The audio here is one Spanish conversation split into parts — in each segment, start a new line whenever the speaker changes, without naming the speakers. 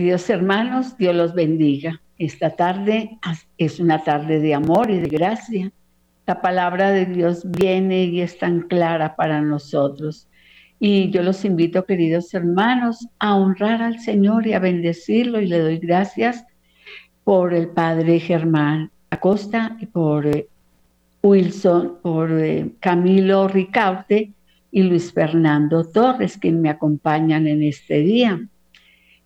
Queridos hermanos, Dios los bendiga. Esta tarde es una tarde de amor y de gracia. La palabra de Dios viene y es tan clara para nosotros. Y yo los invito, queridos hermanos, a honrar al Señor y a bendecirlo y le doy gracias por el Padre Germán Acosta y por eh, Wilson, por eh, Camilo Ricaute y Luis Fernando Torres, que me acompañan en este día.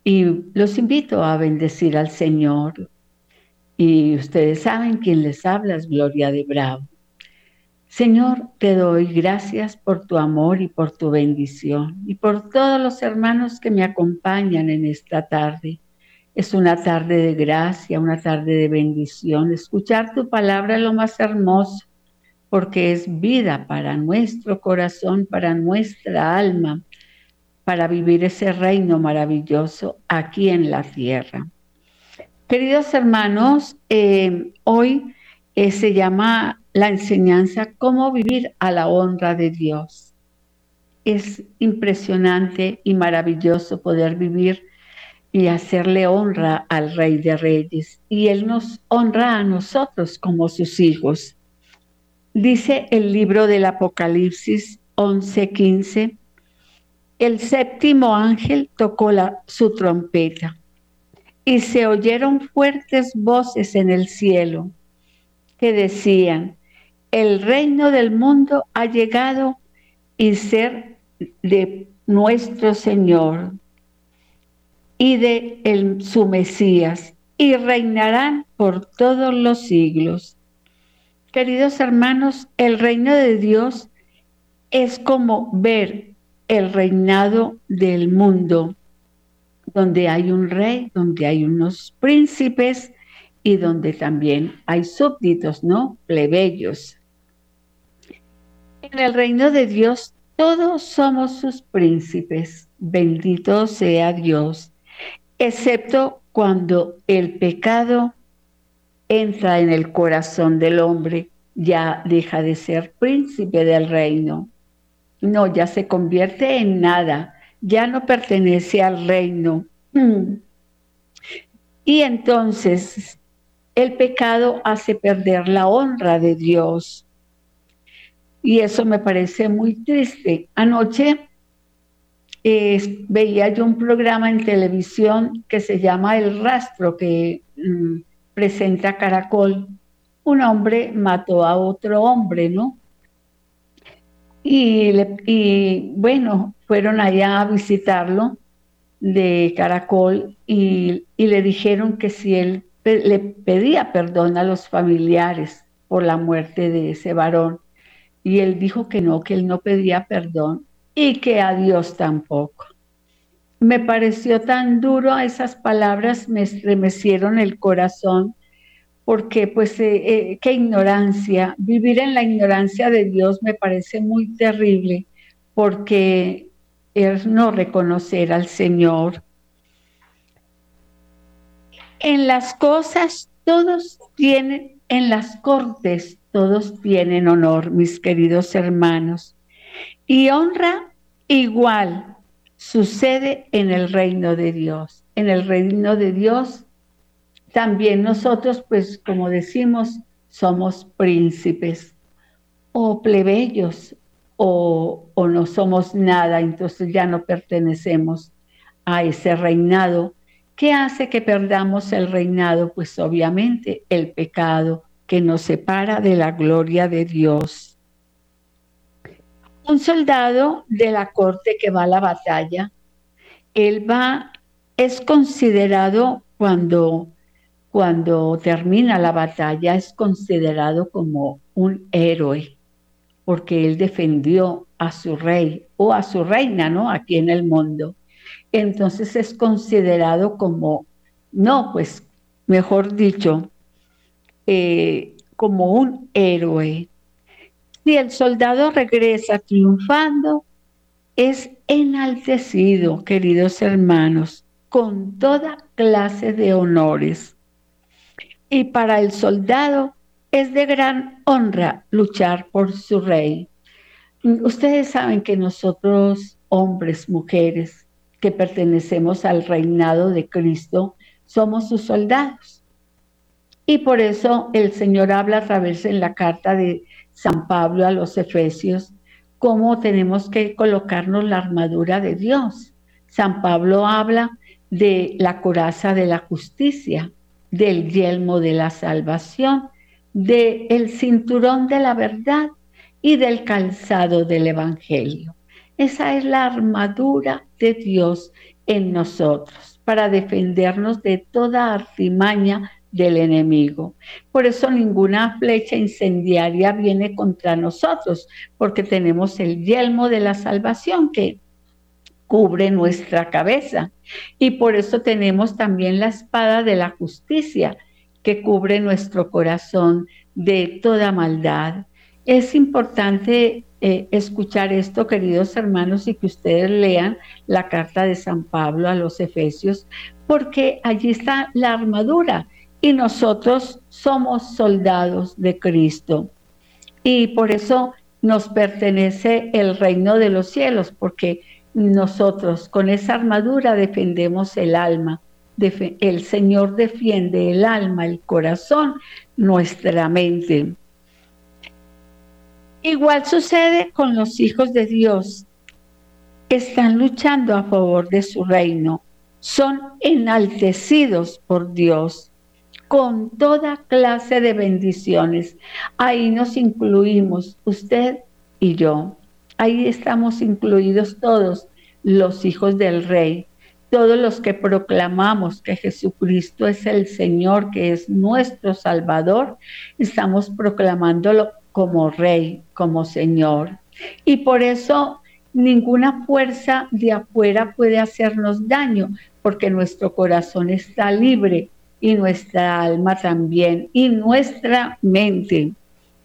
Y los invito a bendecir al Señor. Y ustedes saben quién les habla es Gloria de Bravo. Señor, te doy gracias por tu amor y por tu bendición y por todos los hermanos que me acompañan en esta tarde. Es una tarde de gracia, una tarde de bendición. Escuchar tu palabra es lo más hermoso porque es vida para nuestro corazón, para nuestra alma para vivir ese reino maravilloso aquí en la tierra. Queridos hermanos, eh, hoy eh, se llama la enseñanza cómo vivir a la honra de Dios. Es impresionante y maravilloso poder vivir y hacerle honra al Rey de Reyes. Y Él nos honra a nosotros como sus hijos. Dice el libro del Apocalipsis 11:15 el séptimo ángel tocó su trompeta y se oyeron fuertes voces en el cielo que decían, el reino del mundo ha llegado y ser de nuestro Señor y de su Mesías y reinarán por todos los siglos. Queridos hermanos, el reino de Dios es como ver el reinado del mundo, donde hay un rey, donde hay unos príncipes y donde también hay súbditos, ¿no? Plebeyos. En el reino de Dios todos somos sus príncipes, bendito sea Dios, excepto cuando el pecado entra en el corazón del hombre, ya deja de ser príncipe del reino. No, ya se convierte en nada, ya no pertenece al reino. Mm. Y entonces el pecado hace perder la honra de Dios. Y eso me parece muy triste. Anoche veía yo un programa en televisión que se llama El Rastro, que mm, presenta Caracol. Un hombre mató a otro hombre, ¿no? Y, bueno, fueron allá a visitarlo de Caracol y, le dijeron que si él le pedía perdón a los familiares por la muerte de ese varón. Y él dijo que no, que él no pedía perdón y que a Dios tampoco. Me pareció tan duro esas palabras, me estremecieron el corazón porque pues eh, eh, qué ignorancia, vivir en la ignorancia de Dios me parece muy terrible, porque es no reconocer al Señor. En las cosas todos tienen, en las cortes todos tienen honor, mis queridos hermanos, y honra igual sucede en el reino de Dios. En el reino de Dios también nosotros, pues como decimos, somos príncipes o plebeyos o, no somos nada, entonces ya no pertenecemos a ese reinado. ¿Qué hace que perdamos el reinado? Pues obviamente el pecado que nos separa de la gloria de Dios. Un soldado de la corte que va a la batalla, él va, es considerado cuando cuando termina la batalla es considerado como un héroe, porque él defendió a su rey o a su reina, ¿no? Aquí en el mundo. Entonces es considerado como, no, pues, mejor dicho, eh, como un héroe. Si el soldado regresa triunfando, es enaltecido, queridos hermanos, con toda clase de honores y para el soldado es de gran honra luchar por su rey. Ustedes saben que nosotros, hombres, mujeres, que pertenecemos al reinado de Cristo, somos sus soldados. Y por eso el Señor habla a través en la carta de San Pablo a los Efesios, cómo tenemos que colocarnos la armadura de Dios. San Pablo habla de la coraza de la justicia, del yelmo de la salvación, del el cinturón de la verdad y del calzado del Evangelio. Esa es la armadura de Dios en nosotros para defendernos de toda artimaña del enemigo. Por eso ninguna flecha incendiaria viene contra nosotros, porque tenemos el yelmo de la salvación que cubre nuestra cabeza. Y por eso tenemos también la espada de la justicia que cubre nuestro corazón de toda maldad. Es importante eh, escuchar esto, queridos hermanos, y que ustedes lean la carta de San Pablo a los Efesios, porque allí está la armadura y nosotros somos soldados de Cristo. Y por eso nos pertenece el reino de los cielos, porque nosotros con esa armadura defendemos el alma. El Señor defiende el alma, el corazón, nuestra mente. Igual sucede con los hijos de Dios que están luchando a favor de su reino. Son enaltecidos por Dios con toda clase de bendiciones. Ahí nos incluimos, usted y yo. Ahí estamos incluidos todos los hijos del rey, todos los que proclamamos que Jesucristo es el Señor, que es nuestro Salvador, estamos proclamándolo como rey, como Señor. Y por eso ninguna fuerza de afuera puede hacernos daño, porque nuestro corazón está libre y nuestra alma también y nuestra mente.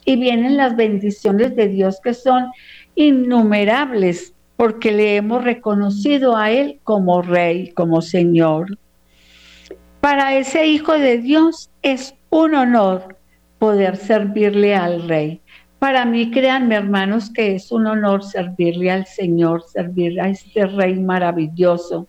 Y vienen las bendiciones de Dios que son innumerables porque le hemos reconocido a Él como Rey, como Señor. Para ese Hijo de Dios es un honor poder servirle al Rey. Para mí, créanme hermanos, que es un honor servirle al Señor, servir a este Rey maravilloso.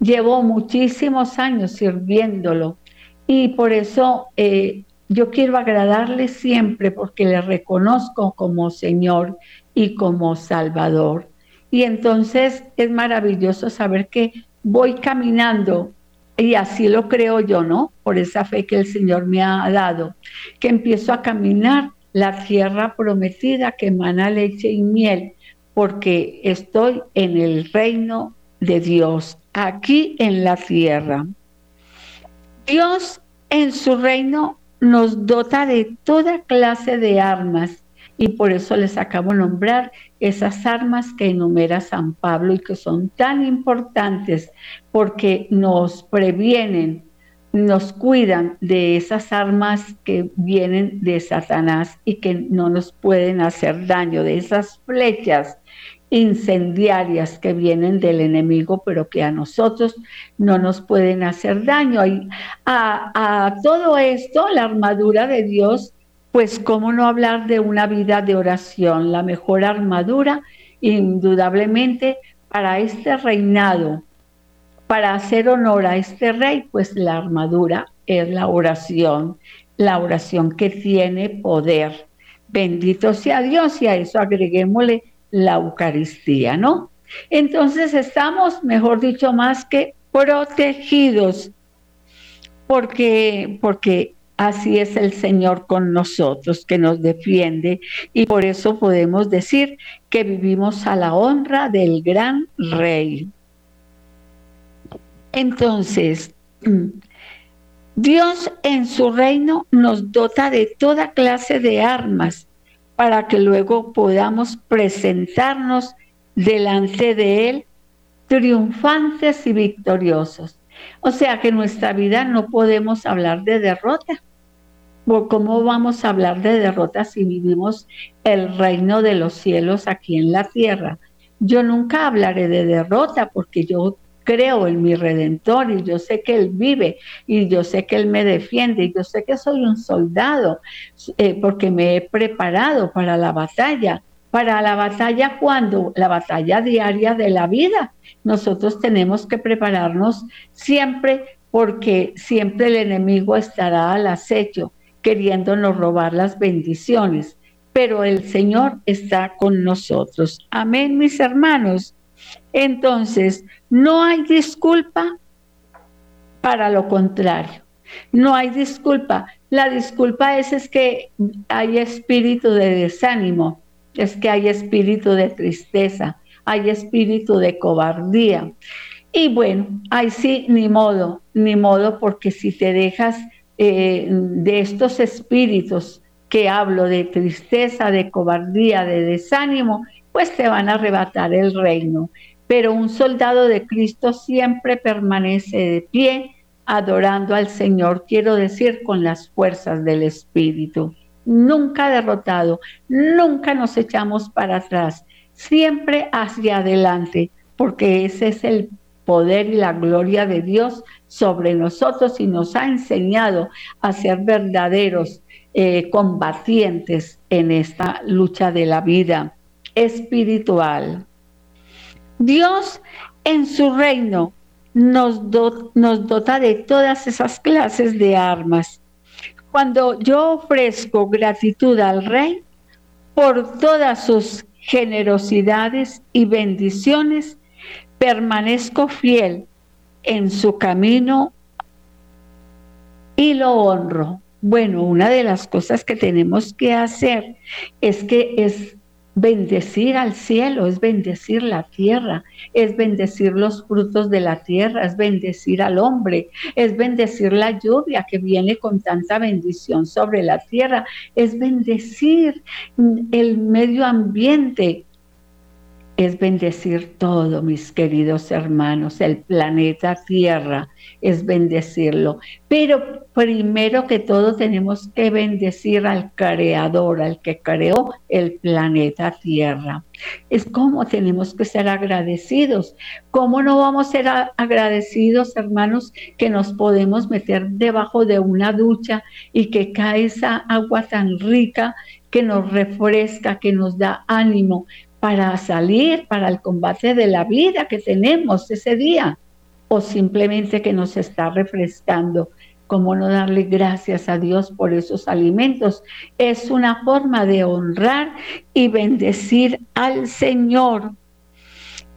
Llevo muchísimos años sirviéndolo y por eso eh, yo quiero agradarle siempre porque le reconozco como Señor y como Salvador. Y entonces es maravilloso saber que voy caminando y así lo creo yo, ¿no? Por esa fe que el Señor me ha dado, que empiezo a caminar la tierra prometida que emana leche y miel, porque estoy en el reino de Dios, aquí en la tierra. Dios en su reino nos dota de toda clase de armas y por eso les acabo de nombrar esas armas que enumera San Pablo y que son tan importantes porque nos previenen, nos cuidan de esas armas que vienen de Satanás y que no nos pueden hacer daño, de esas flechas incendiarias que vienen del enemigo, pero que a nosotros no nos pueden hacer daño. Y a, a todo esto, la armadura de Dios, pues cómo no hablar de una vida de oración, la mejor armadura, indudablemente, para este reinado, para hacer honor a este rey, pues la armadura es la oración, la oración que tiene poder. Bendito sea Dios y a eso agreguémosle la Eucaristía, ¿no? Entonces estamos, mejor dicho, más que protegidos, porque, porque así es el Señor con nosotros, que nos defiende, y por eso podemos decir que vivimos a la honra del gran Rey. Entonces, Dios en su reino nos dota de toda clase de armas para que luego podamos presentarnos delante de Él triunfantes y victoriosos. O sea que en nuestra vida no podemos hablar de derrota. ¿Cómo vamos a hablar de derrota si vivimos el reino de los cielos aquí en la tierra? Yo nunca hablaré de derrota porque yo creo en mi redentor y yo sé que Él vive y yo sé que Él me defiende y yo sé que soy un soldado eh, porque me he preparado para la batalla, para la batalla cuando la batalla diaria de la vida. Nosotros tenemos que prepararnos siempre porque siempre el enemigo estará al acecho queriéndonos robar las bendiciones, pero el Señor está con nosotros. Amén, mis hermanos. Entonces, no hay disculpa para lo contrario. No hay disculpa. La disculpa es, es que hay espíritu de desánimo, es que hay espíritu de tristeza, hay espíritu de cobardía. Y bueno, ahí sí, ni modo, ni modo, porque si te dejas eh, de estos espíritus que hablo, de tristeza, de cobardía, de desánimo, pues te van a arrebatar el reino. Pero un soldado de Cristo siempre permanece de pie, adorando al Señor, quiero decir, con las fuerzas del Espíritu. Nunca derrotado, nunca nos echamos para atrás, siempre hacia adelante, porque ese es el poder y la gloria de Dios sobre nosotros y nos ha enseñado a ser verdaderos eh, combatientes en esta lucha de la vida espiritual. Dios en su reino nos, nos dota de todas esas clases de armas. Cuando yo ofrezco gratitud al Rey por todas sus generosidades y bendiciones, permanezco fiel en su camino y lo honro. Bueno, una de las cosas que tenemos que hacer es que es bendecir al cielo, es bendecir la tierra, es bendecir los frutos de la tierra, es bendecir al hombre, es bendecir la lluvia que viene con tanta bendición sobre la tierra, es bendecir el medio ambiente, es bendecir todo, mis queridos hermanos, el planeta Tierra es bendecirlo. Pero primero que todo tenemos que bendecir al Creador, al que creó el planeta Tierra. Es como tenemos que ser agradecidos. ¿Cómo no vamos a ser agradecidos, hermanos, que nos podemos meter debajo de una ducha y que cae esa agua tan rica que nos refresca, que nos da ánimo, para salir para el combate de la vida que tenemos ese día o simplemente que nos está refrescando. ¿Cómo no darle gracias a Dios por esos alimentos? Es una forma de honrar y bendecir al Señor.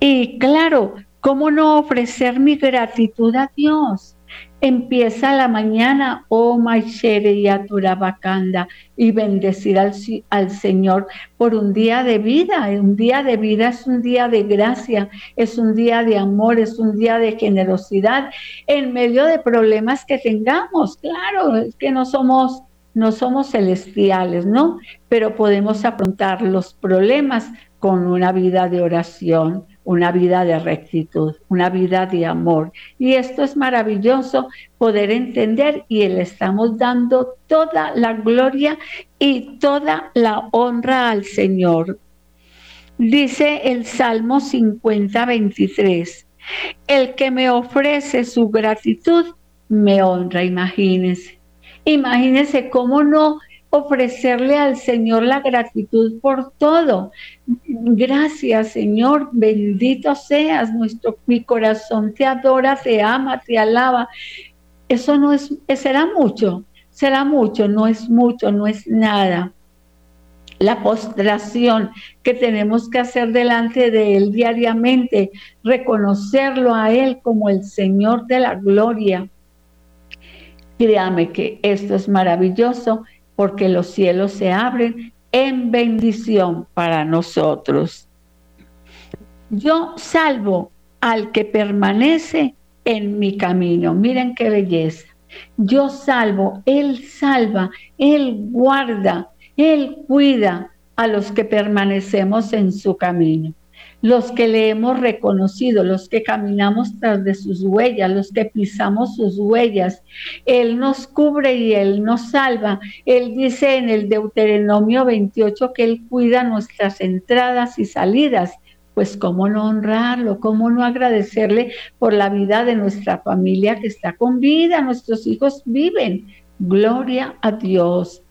Y claro, ¿cómo no ofrecer mi gratitud a Dios? Empieza la mañana, oh Maishere y Aturabacanda, y bendecir al, al, Señor por un día de vida. Un día de vida es un día de gracia, es un día de amor, es un día de generosidad en medio de problemas que tengamos. Claro, es que no somos no somos celestiales, ¿no? Pero podemos afrontar los problemas con una vida de oración, una vida de rectitud, una vida de amor. Y esto es maravilloso poder entender y le estamos dando toda la gloria y toda la honra al Señor. Dice el Salmo 50, 23, el que me ofrece su gratitud me honra, imagínense. Imagínense cómo no ofrecerle al Señor la gratitud por todo. Gracias, Señor, bendito seas, nuestro mi corazón te adora, te ama, te alaba. Eso no es será mucho, será mucho, no es mucho, no es nada. La postración que tenemos que hacer delante de Él diariamente, reconocerlo a Él como el Señor de la gloria. Créame que esto es maravilloso porque los cielos se abren en bendición para nosotros. Yo salvo al que permanece en mi camino. Miren qué belleza. Yo salvo, Él salva, Él guarda, Él cuida a los que permanecemos en su camino los que le hemos reconocido, los que caminamos tras de sus huellas, los que pisamos sus huellas. Él nos cubre y Él nos salva. Él dice en el Deuteronomio 28 que Él cuida nuestras entradas y salidas. Pues cómo no honrarlo, cómo no agradecerle por la vida de nuestra familia que está con vida, nuestros hijos viven. Gloria a Dios.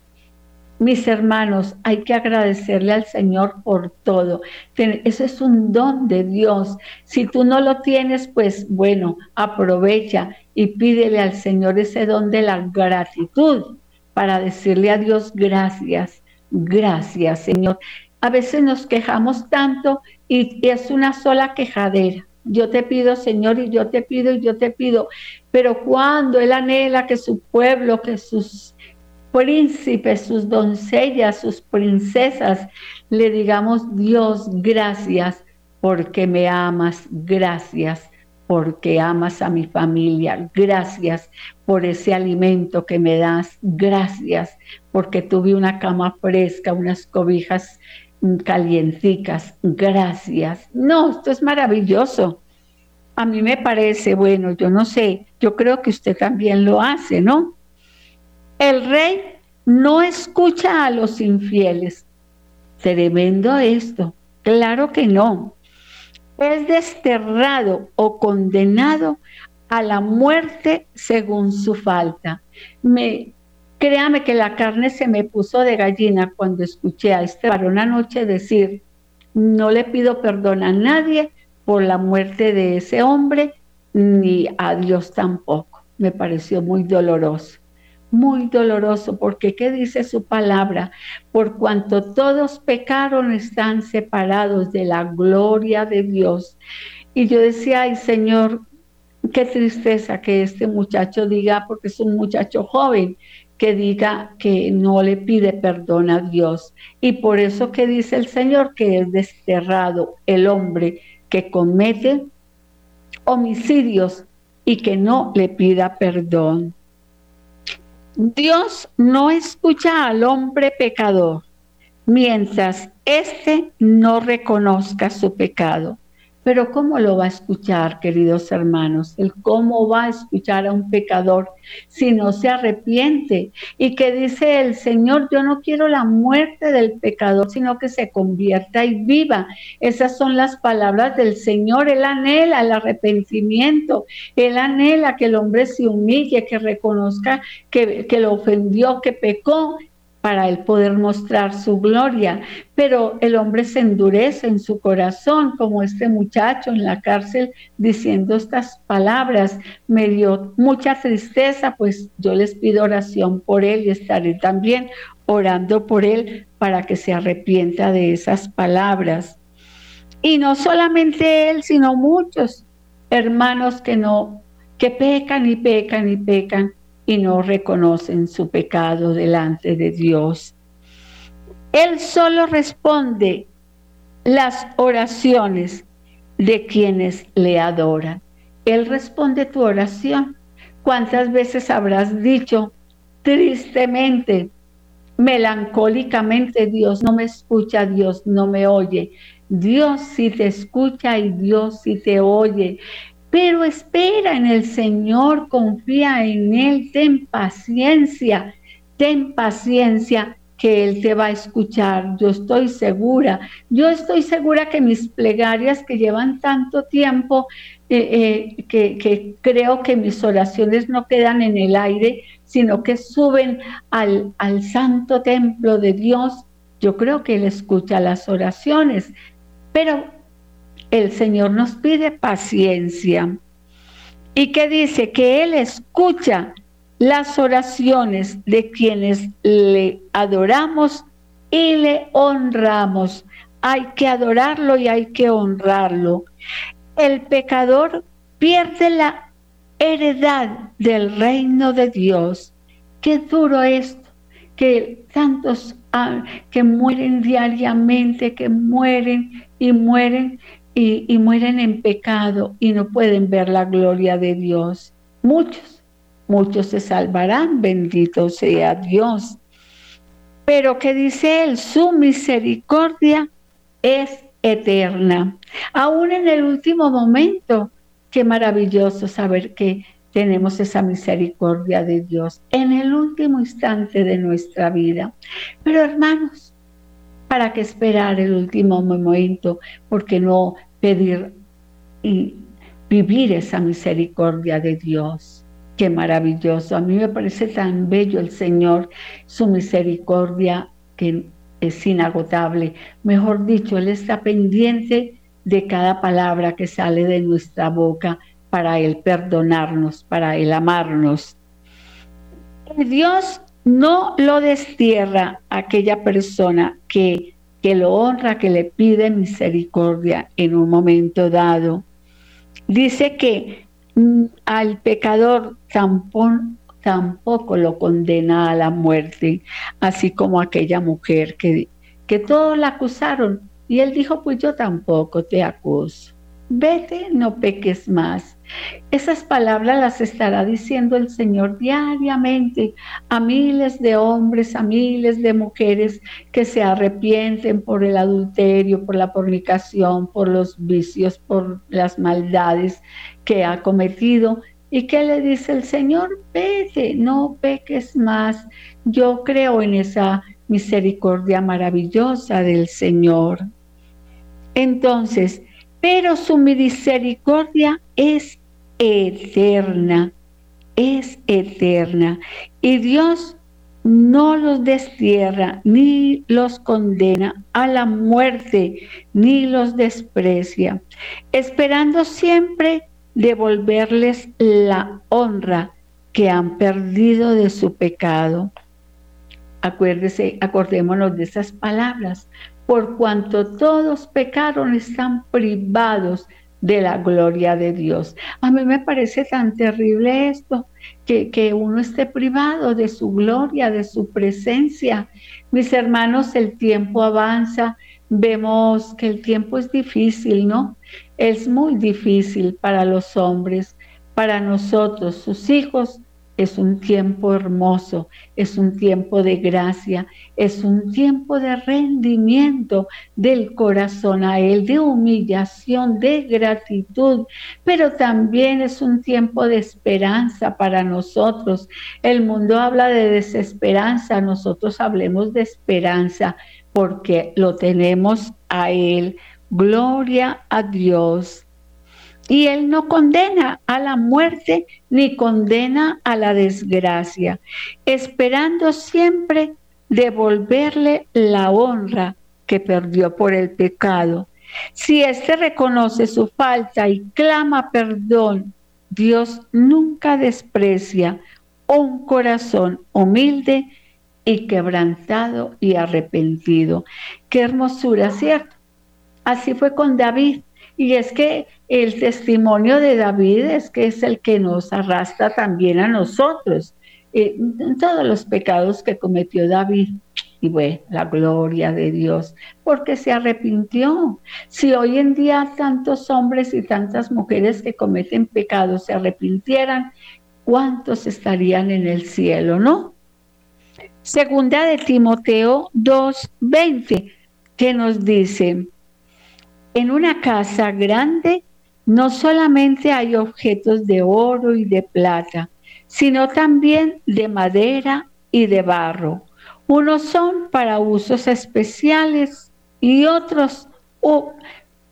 Mis hermanos, hay que agradecerle al Señor por todo. Eso es un don de Dios. Si tú no lo tienes, pues bueno, aprovecha y pídele al Señor ese don de la gratitud para decirle a Dios gracias, gracias Señor. A veces nos quejamos tanto y es una sola quejadera. Yo te pido, Señor, y yo te pido, y yo te pido. Pero cuando Él anhela que su pueblo, que sus príncipes, sus doncellas, sus princesas, le digamos, Dios, gracias porque me amas, gracias porque amas a mi familia, gracias por ese alimento que me das, gracias porque tuve una cama fresca, unas cobijas calienticas, gracias. No, esto es maravilloso. A mí me parece, bueno, yo no sé, yo creo que usted también lo hace, ¿no? El rey no escucha a los infieles. Tremendo esto. Claro que no. Es desterrado o condenado a la muerte según su falta. Me, créame que la carne se me puso de gallina cuando escuché a este varón anoche decir, no le pido perdón a nadie por la muerte de ese hombre, ni a Dios tampoco. Me pareció muy doloroso muy doloroso, porque ¿qué dice su palabra? Por cuanto todos pecaron, están separados de la gloria de Dios. Y yo decía, ay Señor, qué tristeza que este muchacho diga, porque es un muchacho joven, que diga que no le pide perdón a Dios. Y por eso que dice el Señor que es desterrado el hombre que comete homicidios y que no le pida perdón. Dios no escucha al hombre pecador mientras éste no reconozca su pecado. Pero ¿cómo lo va a escuchar, queridos hermanos? El cómo va a escuchar a un pecador si no se arrepiente y que dice el Señor, yo no quiero la muerte del pecador, sino que se convierta y viva. Esas son las palabras del Señor. Él anhela el arrepentimiento, él anhela que el hombre se humille, que reconozca que, que lo ofendió, que pecó para él poder mostrar su gloria. Pero el hombre se endurece en su corazón, como este muchacho en la cárcel diciendo estas palabras. Me dio mucha tristeza, pues yo les pido oración por él y estaré también orando por él para que se arrepienta de esas palabras. Y no solamente él, sino muchos hermanos que no, que pecan y pecan y pecan y no reconocen su pecado delante de Dios. Él solo responde las oraciones de quienes le adoran. Él responde tu oración. ¿Cuántas veces habrás dicho tristemente, melancólicamente, Dios no me escucha, Dios no me oye? Dios sí te escucha y Dios sí te oye. Pero espera en el Señor, confía en Él, ten paciencia, ten paciencia que Él te va a escuchar. Yo estoy segura, yo estoy segura que mis plegarias que llevan tanto tiempo, eh, eh, que, que, creo que mis oraciones no quedan en el aire, sino que suben al, al santo templo de Dios. Yo creo que Él escucha las oraciones, pero el Señor nos pide paciencia y que dice que Él escucha las oraciones de quienes le adoramos y le honramos. Hay que adorarlo y hay que honrarlo. El pecador pierde la heredad del reino de Dios. Qué duro esto, que tantos ah, que mueren diariamente, que mueren y mueren y, mueren en pecado y no pueden ver la gloria de Dios. Muchos, muchos se salvarán, bendito sea Dios. Pero que dice él, su misericordia es eterna. Aún en el último momento, qué maravilloso saber que tenemos esa misericordia de Dios en el último instante de nuestra vida. Pero hermanos, ¿para qué esperar el último momento? Porque no pedir y vivir esa misericordia de Dios. Qué maravilloso. A mí me parece tan bello el Señor, su misericordia que es inagotable. Mejor dicho, Él está pendiente de cada palabra que sale de nuestra boca para Él perdonarnos, para Él amarnos. Dios no lo destierra aquella persona que, que lo honra, que le pide misericordia en un momento dado. Dice que mm, al pecador tampoco, tampoco lo condena a la muerte, así como aquella mujer que, que todos la acusaron y él dijo, pues yo tampoco te acuso. Vete, no peques más. Esas palabras las estará diciendo el Señor diariamente a miles de hombres, a miles de mujeres que se arrepienten por el adulterio, por la fornicación, por los vicios, por las maldades que ha cometido ¿Y qué le dice el Señor? Vete, no peques más. Yo creo en esa misericordia maravillosa del Señor. Entonces, pero su misericordia es eterna, es eterna. Y Dios no los destierra, ni los condena a la muerte, ni los desprecia, esperando siempre devolverles la honra que han perdido de su pecado. Acuérdese, acordémonos de esas palabras. Por cuanto todos pecaron, están privados de la gloria de Dios. A mí me parece tan terrible esto, que, que, uno esté privado de su gloria, de su presencia. Mis hermanos, el tiempo avanza, vemos que el tiempo es difícil, ¿no? Es muy difícil para los hombres, para nosotros, sus hijos, es un tiempo hermoso, es un tiempo de gracia, es un tiempo de rendimiento del corazón a Él, de humillación, de gratitud, pero también es un tiempo de esperanza para nosotros. El mundo habla de desesperanza, nosotros hablemos de esperanza porque lo tenemos a Él. Gloria a Dios. Y Él no condena a la muerte ni condena a la desgracia, esperando siempre devolverle la honra que perdió por el pecado. Si éste reconoce su falta y clama perdón, Dios nunca desprecia un corazón humilde y quebrantado y arrepentido. Qué hermosura, ¿cierto? Así fue con David. Y es que el testimonio de David es que es el que nos arrastra también a nosotros. Eh, todos los pecados que cometió David. Y bueno, la gloria de Dios, porque se arrepintió. Si hoy en día tantos hombres y tantas mujeres que cometen pecados se arrepintieran, ¿cuántos estarían en el cielo, no? Segunda de Timoteo 2:20, que nos dice, en una casa grande no solamente hay objetos de oro y de plata, sino también de madera y de barro. Unos son para usos especiales y otros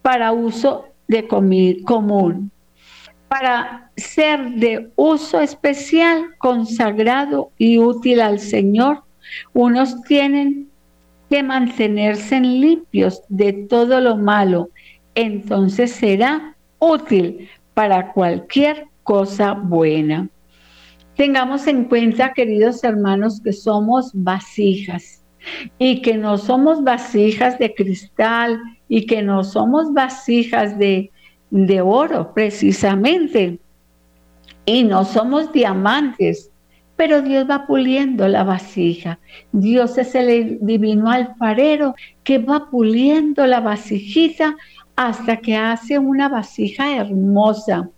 para uso de común para ser de uso especial, consagrado y útil al Señor, unos tienen que mantenerse limpios de todo lo malo, entonces será útil para cualquier cosa buena. Tengamos en cuenta, queridos hermanos, que somos vasijas y que no somos vasijas de cristal y que no somos vasijas de de oro precisamente. Y no somos diamantes, pero Dios va puliendo la vasija. Dios es el divino alfarero que va puliendo la vasijita hasta que hace una vasija hermosa.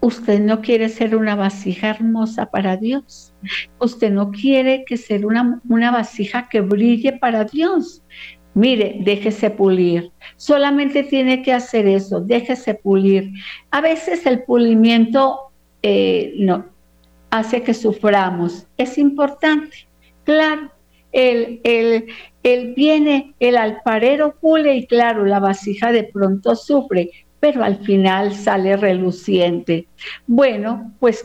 Usted no quiere ser una vasija hermosa para Dios. Usted no quiere que ser una, una vasija que brille para Dios. Mire, déjese pulir. Solamente tiene que hacer eso, déjese pulir. A veces el pulimiento eh, no, hace que suframos. Es importante, claro. El, el, el viene, el alfarero pule y claro, la vasija de pronto sufre, pero al final sale reluciente. Bueno, pues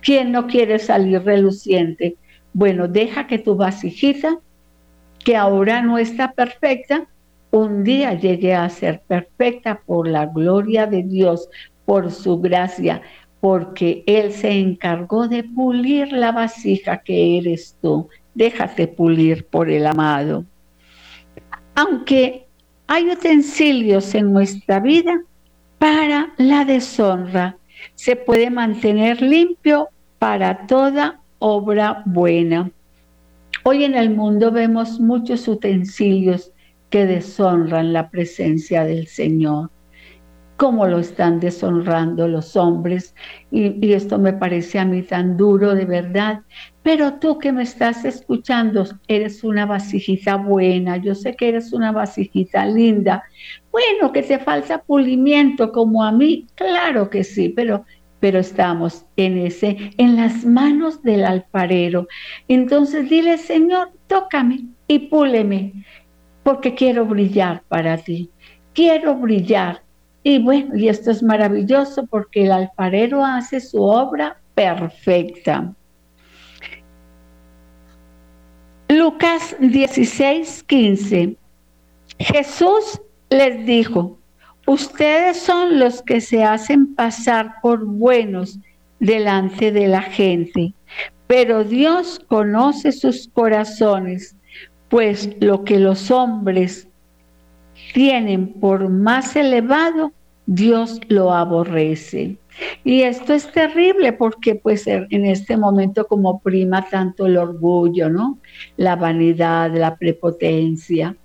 ¿Quién no quiere salir reluciente? Bueno, deja que tu vasijita, que ahora no está perfecta, un día llegue a ser perfecta por la gloria de Dios, por su gracia, porque Él se encargó de pulir la vasija que eres tú. Déjate pulir por el amado. Aunque hay utensilios en nuestra vida para la deshonra, se puede mantener limpio para toda obra buena. Hoy en el mundo vemos muchos utensilios que deshonran la presencia del Señor cómo lo están deshonrando los hombres. Y, esto me parece a mí tan duro de verdad. Pero tú que me estás escuchando, eres una vasijita buena, yo sé que eres una vasijita linda. Bueno, que te falta pulimiento como a mí, claro que sí, pero pero estamos en ese en las manos del alfarero. Entonces dile, Señor, tócame y púleme, porque quiero brillar para ti. Quiero brillar y bueno, y esto es maravilloso porque el alfarero hace su obra perfecta. Lucas 16, 15. Jesús les dijo, ustedes son los que se hacen pasar por buenos delante de la gente, pero Dios conoce sus corazones, pues lo que los hombres tienen por más elevado, Dios lo aborrece. Y esto es terrible porque pues en este momento como prima tanto el orgullo, ¿no? La vanidad, la prepotencia,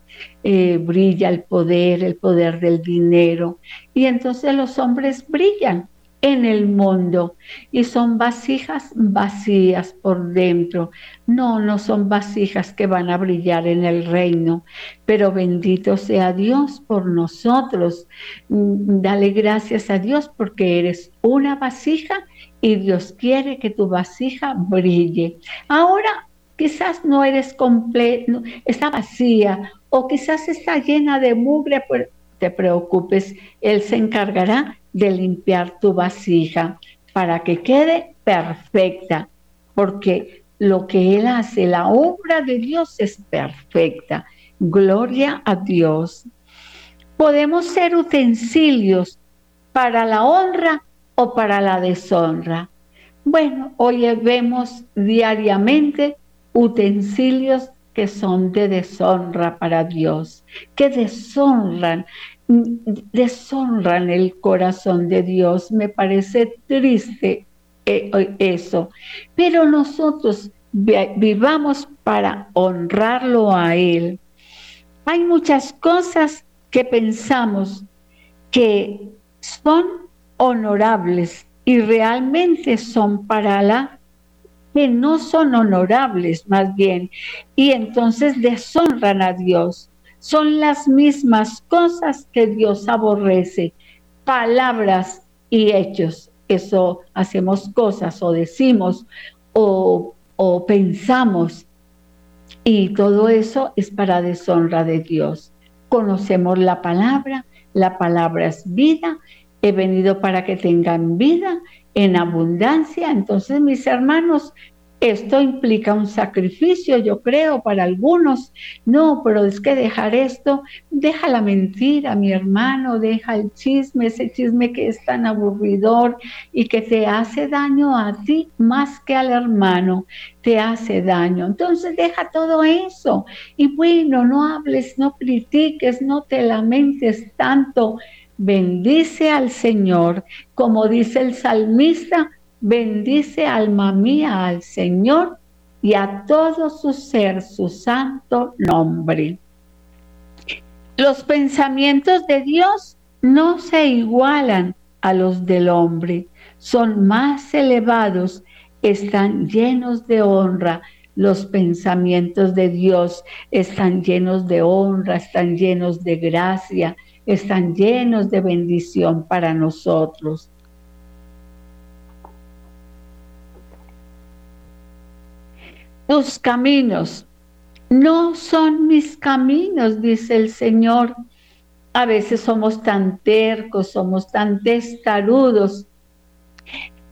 eh, brilla el poder, el poder del dinero. Y entonces los hombres brillan en el mundo y son vasijas vacías por dentro. No, no son vasijas que van a brillar en el reino, pero bendito sea Dios por nosotros. Mm, dale gracias a Dios porque eres una vasija y Dios quiere que tu vasija brille. Ahora quizás no eres completo, está vacía o quizás está llena de mugre, pues te preocupes, Él se encargará de limpiar tu vasija para que quede perfecta, porque lo que Él hace, la obra de Dios es perfecta. Gloria a Dios. Podemos ser utensilios para la honra o para la deshonra. Bueno, hoy vemos diariamente utensilios que son de deshonra para Dios, que deshonran deshonran el corazón de Dios. Me parece triste eh, eso. Pero nosotros vivamos para honrarlo a Él. Hay muchas cosas que pensamos que son honorables y realmente son para la que no son honorables más bien y entonces deshonran a Dios son las mismas cosas que Dios aborrece, palabras y hechos. Eso hacemos cosas o decimos o, o pensamos y todo eso es para deshonra de Dios. Conocemos la palabra, la palabra es vida, he venido para que tengan vida en abundancia. Entonces, mis hermanos, esto implica un sacrificio, yo creo, para algunos. No, pero es que dejar esto, deja la mentira, mi hermano, deja el chisme, ese chisme que es tan aburridor y que te hace daño a ti más que al hermano, te hace daño. Entonces deja todo eso. Y bueno, no hables, no critiques, no te lamentes tanto. Bendice al Señor, como dice el salmista, Bendice alma mía al Señor y a todo su ser su santo nombre. Los pensamientos de Dios no se igualan a los del hombre, son más elevados, están llenos de honra. Los pensamientos de Dios están llenos de honra, están llenos de gracia, están llenos de bendición para nosotros. Tus caminos no son mis caminos, dice el Señor. A veces somos tan tercos, somos tan testarudos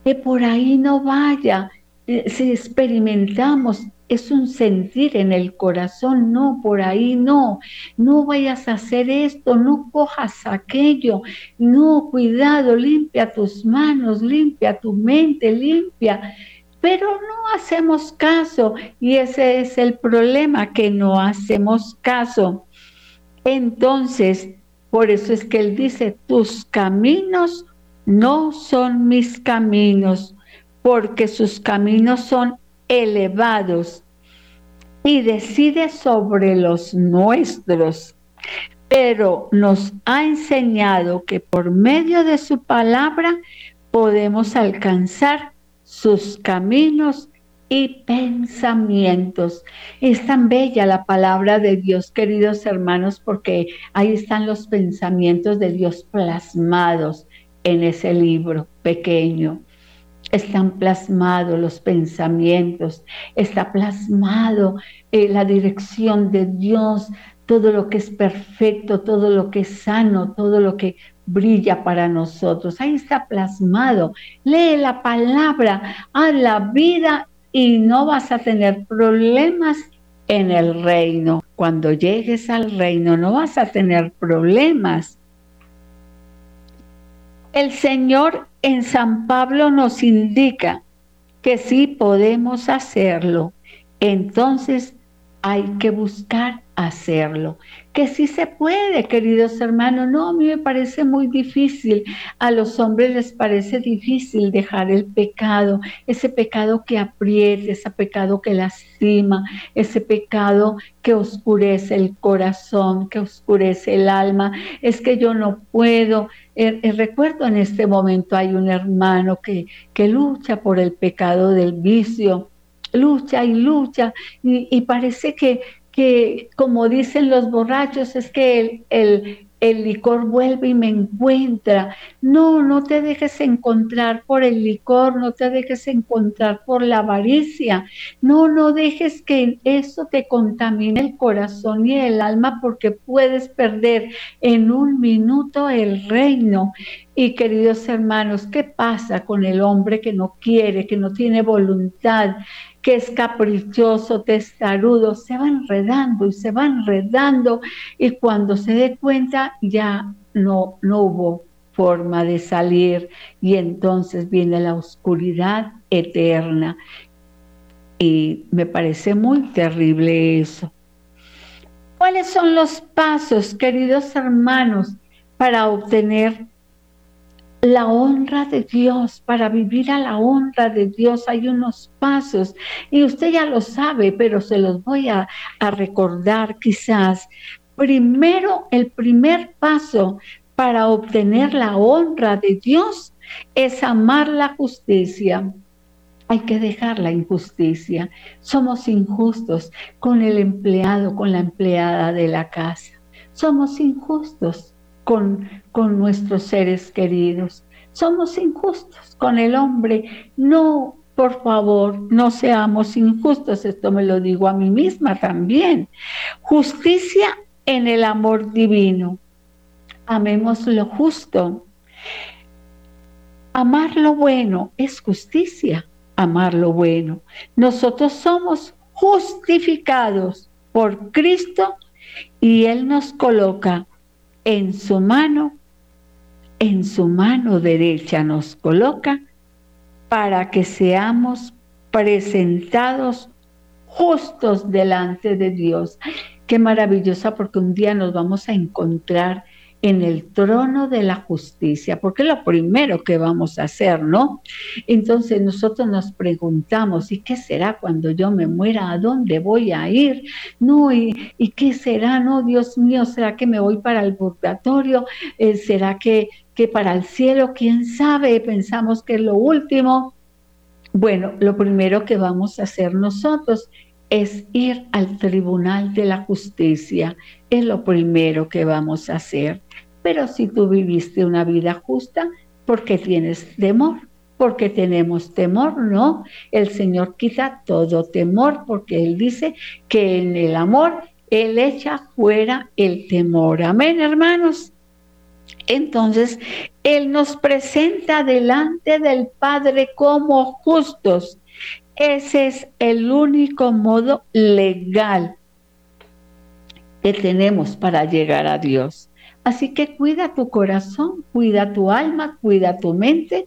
que por ahí no vaya. Eh, si experimentamos, es un sentir en el corazón, no, por ahí no, no vayas a hacer esto, no cojas aquello, no, cuidado, limpia tus manos, limpia tu mente, limpia. Pero no hacemos caso y ese es el problema, que no hacemos caso. Entonces, por eso es que él dice, tus caminos no son mis caminos, porque sus caminos son elevados y decide sobre los nuestros. Pero nos ha enseñado que por medio de su palabra podemos alcanzar sus caminos y pensamientos. Es tan bella la palabra de Dios, queridos hermanos, porque ahí están los pensamientos de Dios plasmados en ese libro pequeño. Están plasmados los pensamientos, está plasmado eh, la dirección de Dios, todo lo que es perfecto, todo lo que es sano, todo lo que brilla para nosotros. Ahí está plasmado. Lee la palabra, a la vida y no vas a tener problemas en el reino. Cuando llegues al reino no vas a tener problemas. El Señor en San Pablo nos indica que sí podemos hacerlo. Entonces hay que buscar hacerlo. Que sí se puede, queridos hermanos. No, a mí me parece muy difícil. A los hombres les parece difícil dejar el pecado, ese pecado que apriete, ese pecado que lastima, ese pecado que oscurece el corazón, que oscurece el alma. Es que yo no puedo. Eh, eh, recuerdo en este momento hay un hermano que, que lucha por el pecado del vicio lucha y lucha y parece que, que, como dicen los borrachos, es que el, el, licor vuelve y me encuentra. No, no te dejes encontrar por el licor, no te dejes encontrar por la avaricia. No, no dejes que eso te contamine el corazón y el alma porque puedes perder en un minuto el reino. Y queridos hermanos, ¿qué pasa con el hombre que no quiere, que no tiene voluntad? Que es caprichoso, testarudo, se va enredando y se va enredando y cuando se dé cuenta ya no, no hubo forma de salir y entonces viene la oscuridad eterna. Y me parece muy terrible eso. ¿Cuáles son los pasos, queridos hermanos, para obtener la honra de Dios, para vivir a la honra de Dios hay unos pasos y usted ya lo sabe, pero se los voy a, recordar quizás. Primero, el primer paso para obtener la honra de Dios es amar la justicia. Hay que dejar la injusticia. Somos injustos con el empleado, con la empleada de la casa. Somos injustos con, con nuestros seres queridos. Somos injustos con el hombre. No, por favor, no seamos injustos. Esto me lo digo a mí misma también. Justicia en el amor divino. Amemos lo justo. Amar lo bueno es justicia, amar lo bueno. Nosotros somos justificados por Cristo y Él nos coloca en su mano, en su mano derecha nos coloca para que seamos presentados justos delante de Dios. Qué maravillosa porque un día nos vamos a encontrar en el trono de la justicia, porque es lo primero que vamos a hacer, ¿no? Entonces nosotros nos preguntamos, ¿y qué será cuando yo me muera? ¿A dónde voy a ir? No, ¿y, qué será? No, Dios mío, ¿será que me voy para el purgatorio? Eh, ¿Será que, que para el cielo? ¿Quién sabe? Pensamos que es lo último. Bueno, lo primero que vamos a hacer nosotros es ir al tribunal de la justicia. Es lo primero que vamos a hacer. Pero si tú viviste una vida justa, ¿por qué tienes temor? Porque tenemos temor, ¿no? El Señor quita todo temor porque Él dice que en el amor Él echa fuera el temor. Amén, hermanos. Entonces, Él nos presenta delante del Padre como justos. Ese es el único modo legal que tenemos para llegar a Dios. Así que cuida tu corazón, cuida tu alma, cuida tu mente,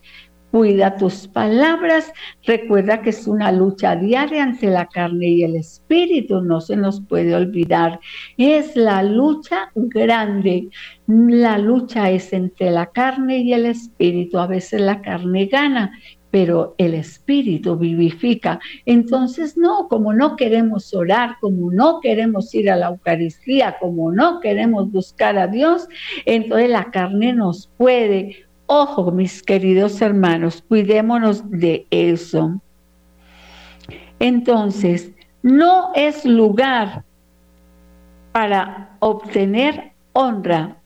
cuida tus palabras. Recuerda que es una lucha diaria entre la carne y el espíritu, no se nos puede olvidar. Es la lucha grande. La lucha es entre la carne y el espíritu. A veces la carne gana pero el Espíritu vivifica. Entonces, no, como no queremos orar, como no queremos ir a la Eucaristía, como no queremos buscar a Dios, entonces la carne nos puede. Ojo, mis queridos hermanos, cuidémonos de eso. Entonces, no es lugar para obtener honra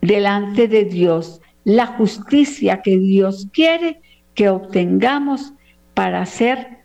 delante de Dios, la justicia que Dios quiere que obtengamos para ser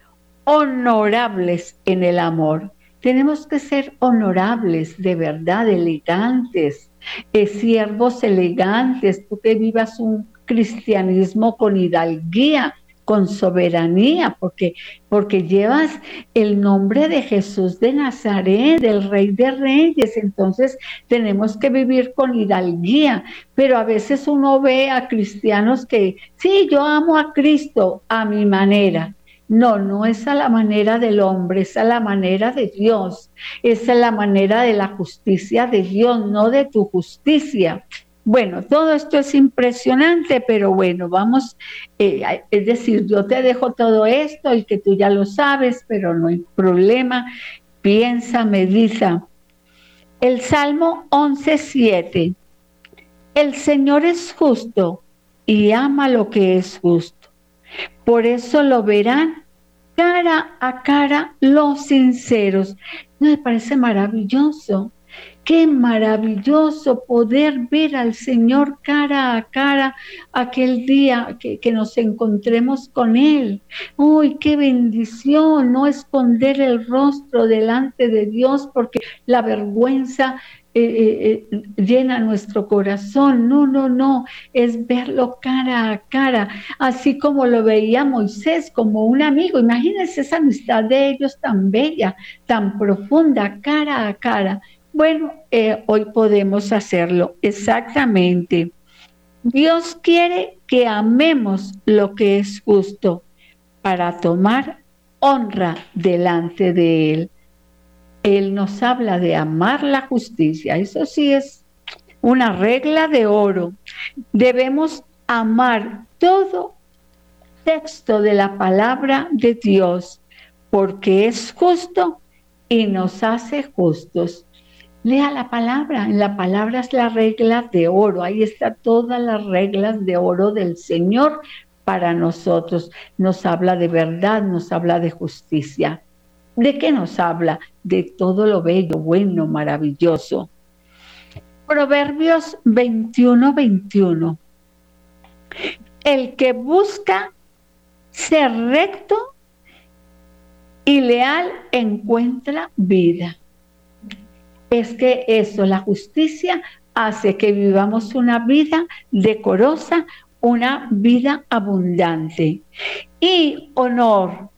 honorables en el amor. Tenemos que ser honorables, de verdad, elegantes, eh, siervos elegantes, tú que vivas un cristianismo con hidalguía, con soberanía, porque, porque llevas el nombre de Jesús de Nazaret, del Rey de Reyes, entonces tenemos que vivir con hidalguía, pero a veces uno ve a cristianos que, sí, yo amo a Cristo a mi manera, no, no es a la manera del hombre, es a la manera de Dios, es a la manera de la justicia de Dios, no de tu justicia. Bueno, todo esto es impresionante, pero bueno, vamos, eh, es decir, yo te dejo todo esto y que tú ya lo sabes, pero no hay problema. Piensa, medita. El Salmo 11.7. El Señor es justo y ama lo que es justo. Por eso lo verán cara a cara los sinceros. Me parece maravilloso. Qué maravilloso poder ver al Señor cara a cara aquel día que, nos encontremos con Él. ¡Uy, qué bendición! No esconder el rostro delante de Dios porque la vergüenza eh, eh, eh, llena nuestro corazón. No, no, no, es verlo cara a cara, así como lo veía Moisés como un amigo. Imagínense esa amistad de ellos tan bella, tan profunda, cara a cara. Bueno, hoy podemos hacerlo exactamente. Dios quiere que amemos lo que es justo para tomar honra delante de Él. Él nos habla de amar la justicia. Eso sí es una regla de oro. Debemos amar todo texto de la palabra de Dios porque es justo y nos hace justos. Lea la palabra, en la palabra es la regla de oro, ahí está todas las reglas de oro del Señor para nosotros. Nos habla de verdad, nos habla de justicia. ¿De qué nos habla? De todo lo bello, bueno, maravilloso. Proverbios 21, 21. El que busca ser recto y leal encuentra vida es que eso, la justicia, hace que vivamos una vida decorosa, una vida abundante. Y honor,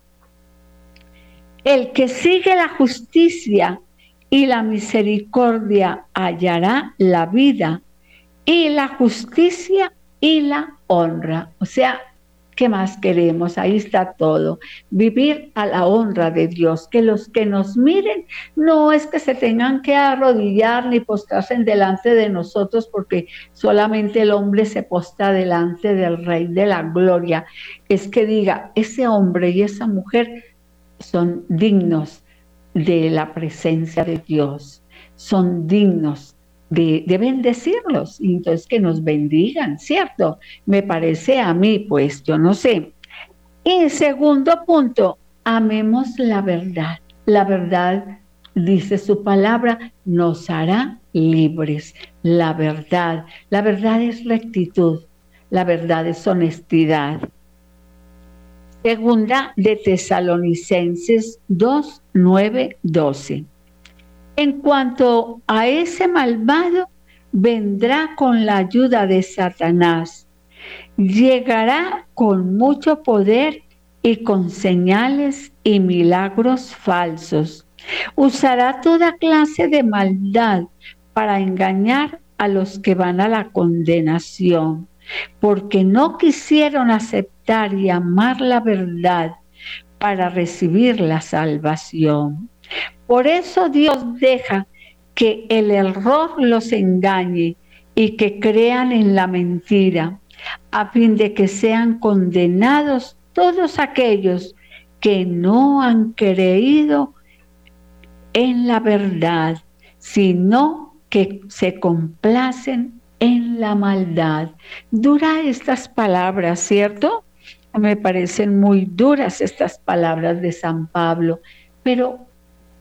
el que sigue la justicia y la misericordia hallará la vida y la justicia y la honra. O sea, ¿Qué más queremos? Ahí está todo. Vivir a la honra de Dios. Que los que nos miren no es que se tengan que arrodillar ni postrarse delante de nosotros porque solamente el hombre se posta delante del Rey de la Gloria. Es que diga, ese hombre y esa mujer son dignos de la presencia de Dios. Son dignos de, bendecirlos y entonces que nos bendigan, ¿cierto? Me parece a mí, pues yo no sé. Y segundo punto, amemos la verdad. La verdad, dice su palabra, nos hará libres. La verdad, la verdad es rectitud, la verdad es honestidad. Segunda de Tesalonicenses 2, 9, 12. En cuanto a ese malvado, vendrá con la ayuda de Satanás. Llegará con mucho poder y con señales y milagros falsos. Usará toda clase de maldad para engañar a los que van a la condenación, porque no quisieron aceptar y amar la verdad para recibir la salvación. Por eso Dios deja que el error los engañe y que crean en la mentira, a fin de que sean condenados todos aquellos que no han creído en la verdad, sino que se complacen en la maldad. Dura estas palabras, ¿cierto? Me parecen muy duras estas palabras de San Pablo, pero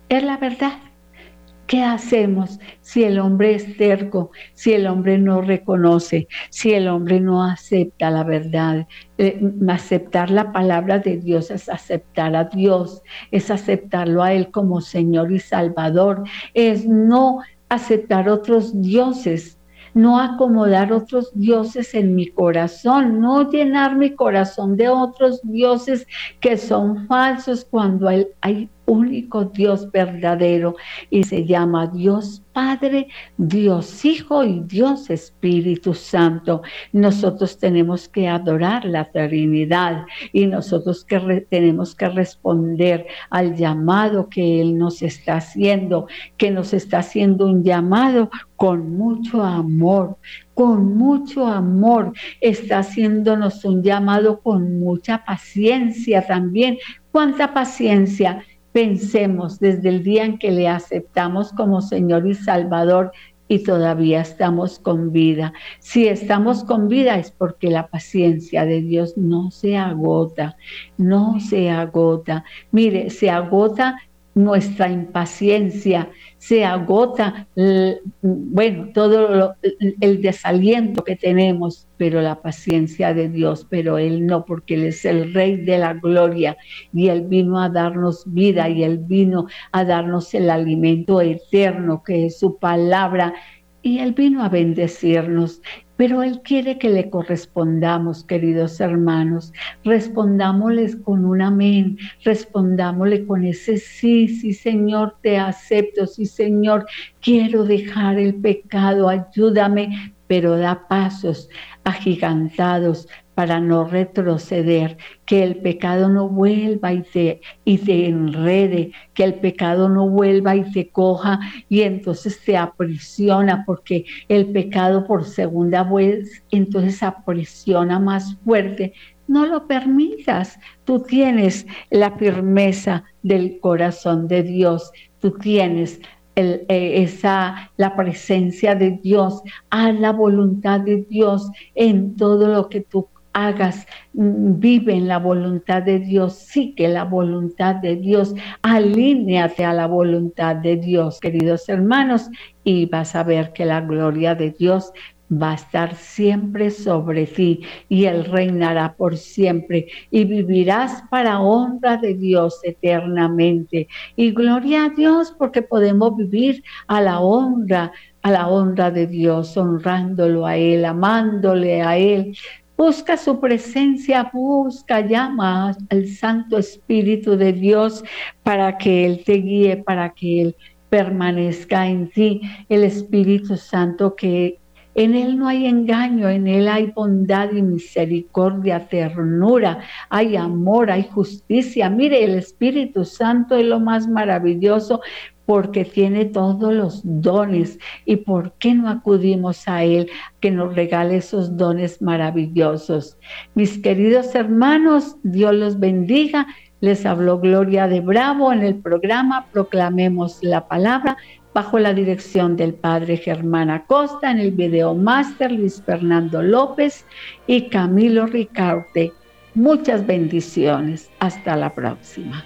es la verdad. ¿Qué hacemos si el hombre es terco, si el hombre no reconoce, si el hombre no acepta la verdad? Eh, aceptar la palabra de Dios es aceptar a Dios, es aceptarlo a Él como Señor y Salvador, es no aceptar otros dioses, no acomodar otros dioses en mi corazón, no llenar mi corazón de otros dioses que son falsos cuando hay único Dios verdadero y se llama Dios Padre, Dios Hijo y Dios Espíritu Santo. Nosotros tenemos que adorar la Trinidad y nosotros que tenemos que responder al llamado que Él nos está haciendo, que nos está haciendo un llamado con mucho amor, con mucho amor, está haciéndonos un llamado con mucha paciencia también. ¿Cuánta paciencia? Pensemos desde el día en que le aceptamos como Señor y Salvador y todavía estamos con vida. Si estamos con vida es porque la paciencia de Dios no se agota, no se agota. Mire, se agota nuestra impaciencia, se agota, bueno, todo el desaliento que tenemos, pero la paciencia de Dios, pero Él no, porque Él es el Rey de la gloria y Él vino a darnos vida y Él vino a darnos el alimento eterno que es su palabra y Él vino a bendecirnos. Pero Él quiere que le correspondamos, queridos hermanos. Respondámosles con un amén, respondámosle con ese sí, sí Señor, te acepto, sí Señor, quiero dejar el pecado, ayúdame, pero da pasos agigantados para no retroceder, que el pecado no vuelva y te, y enrede, que el pecado no vuelva y te coja y entonces te aprisiona, porque el pecado por segunda vez entonces aprisiona más fuerte. No lo permitas, tú tienes la firmeza del corazón de Dios, tú tienes eh, esa, la presencia de Dios, a la voluntad de Dios en todo lo que tú hagas, mm, vive en la voluntad de Dios, sigue la voluntad de Dios, alíneate a la voluntad de Dios, queridos hermanos, y vas a ver que la gloria de Dios va a estar siempre sobre ti y Él reinará por siempre y vivirás para honra de Dios eternamente. Y gloria a Dios porque podemos vivir a la honra, a la honra de Dios, honrándolo a Él, amándole a Él. Busca su presencia, busca, llama al Santo Espíritu de Dios para que Él te guíe, para que Él permanezca en ti, el Espíritu Santo que en Él no hay engaño, en Él hay bondad y misericordia, ternura, hay amor, hay justicia. Mire, el Espíritu Santo es lo más maravilloso porque tiene todos los dones. ¿Y por qué no acudimos a Él que nos regale esos dones maravillosos? Mis queridos hermanos, Dios los bendiga. Les habló Gloria de Bravo en el programa Proclamemos la Palabra bajo la dirección del padre Germán Acosta, en el video máster Luis Fernando López y Camilo Ricarte. Muchas bendiciones. Hasta la próxima.